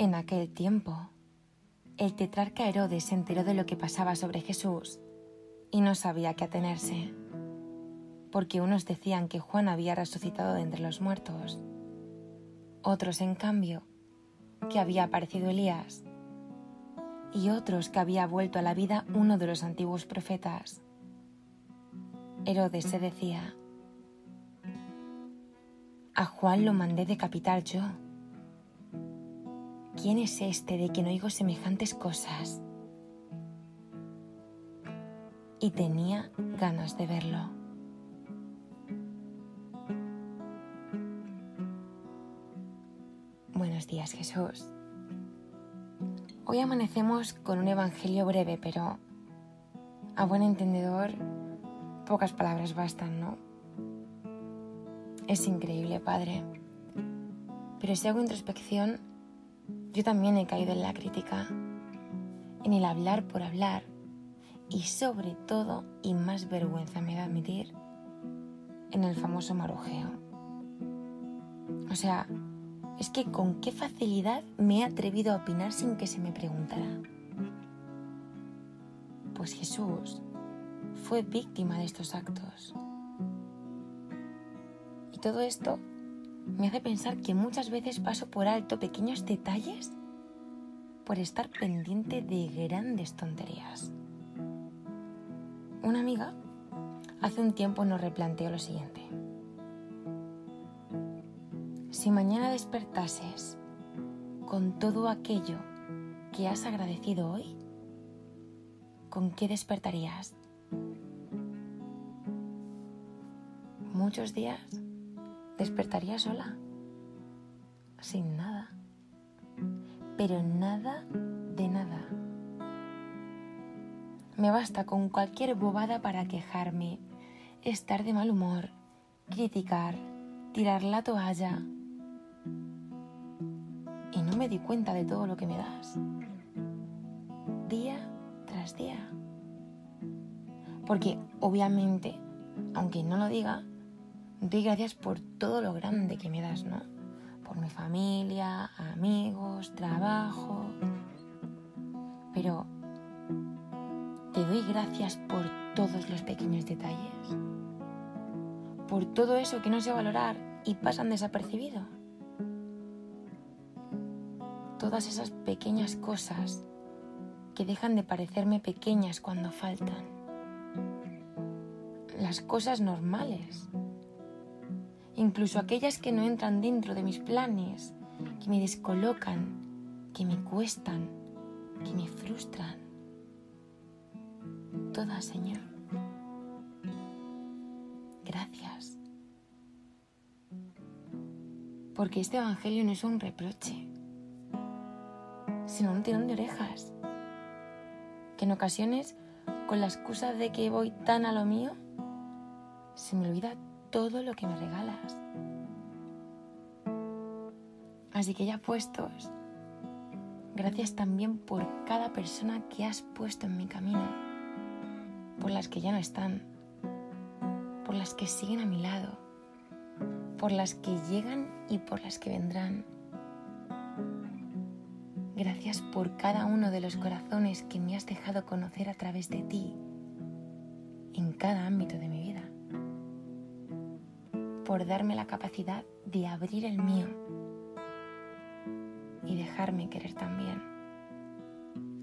En aquel tiempo, el tetrarca Herodes se enteró de lo que pasaba sobre Jesús y no sabía qué atenerse, porque unos decían que Juan había resucitado de entre los muertos, otros, en cambio, que había aparecido Elías, y otros que había vuelto a la vida uno de los antiguos profetas. Herodes se decía, a Juan lo mandé decapitar yo ¿quién es este de quien oigo semejantes cosas? Y tenía ganas de verlo. Buenos días Jesús. Hoy amanecemos con un evangelio breve, pero a buen entendedor pocas palabras bastan, ¿no? Es increíble, Padre. Pero si hago introspección, yo también he caído en la crítica, en el hablar por hablar y sobre todo, y más vergüenza me da admitir, en el famoso marujeo. O sea, es que con qué facilidad me he atrevido a opinar sin que se me preguntara. Pues Jesús fue víctima de estos actos. Y todo esto me hace pensar que muchas veces paso por alto pequeños detalles por estar pendiente de grandes tonterías. Una amiga hace un tiempo nos replanteó lo siguiente. Si mañana despertases con todo aquello que has agradecido hoy, ¿con qué despertarías? Muchos días despertaría sola, sin nada, pero nada de nada. Me basta con cualquier bobada para quejarme, estar de mal humor, criticar, tirar la toalla. Y no me di cuenta de todo lo que me das. Día tras día. Porque obviamente, aunque no lo diga, doy gracias por todo lo grande que me das, ¿no? Por mi familia, amigos, trabajo. Pero te doy gracias por todos los pequeños detalles. Por todo eso que no sé valorar y pasan desapercibido. Todas esas pequeñas cosas que dejan de parecerme pequeñas cuando faltan. Las cosas normales incluso aquellas que no entran dentro de mis planes, que me descolocan, que me cuestan, que me frustran. Todas, Señor. Gracias. Porque este Evangelio no es un reproche, sino un tirón de orejas. Que en ocasiones, con la excusa de que voy tan a lo mío, se me olvida todo lo que me regalas. Así que ya puestos, gracias también por cada persona que has puesto en mi camino, por las que ya no están, por las que siguen a mi lado, por las que llegan y por las que vendrán. Gracias por cada uno de los corazones que me has dejado conocer a través de ti en cada ámbito de mi vida por darme la capacidad de abrir el mío y dejarme querer también,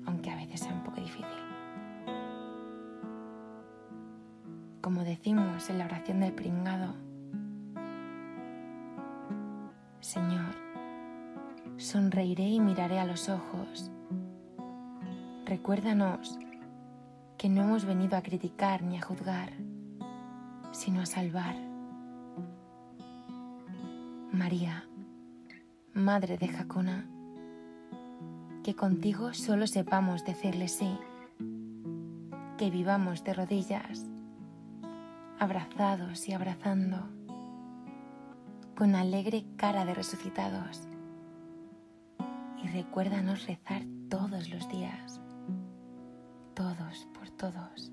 aunque a veces sea un poco difícil. Como decimos en la oración del pringado, Señor, sonreiré y miraré a los ojos. Recuérdanos que no hemos venido a criticar ni a juzgar, sino a salvar María, Madre de Jacona, que contigo solo sepamos decirle sí, que vivamos de rodillas, abrazados y abrazando, con alegre cara de resucitados. Y recuérdanos rezar todos los días, todos por todos.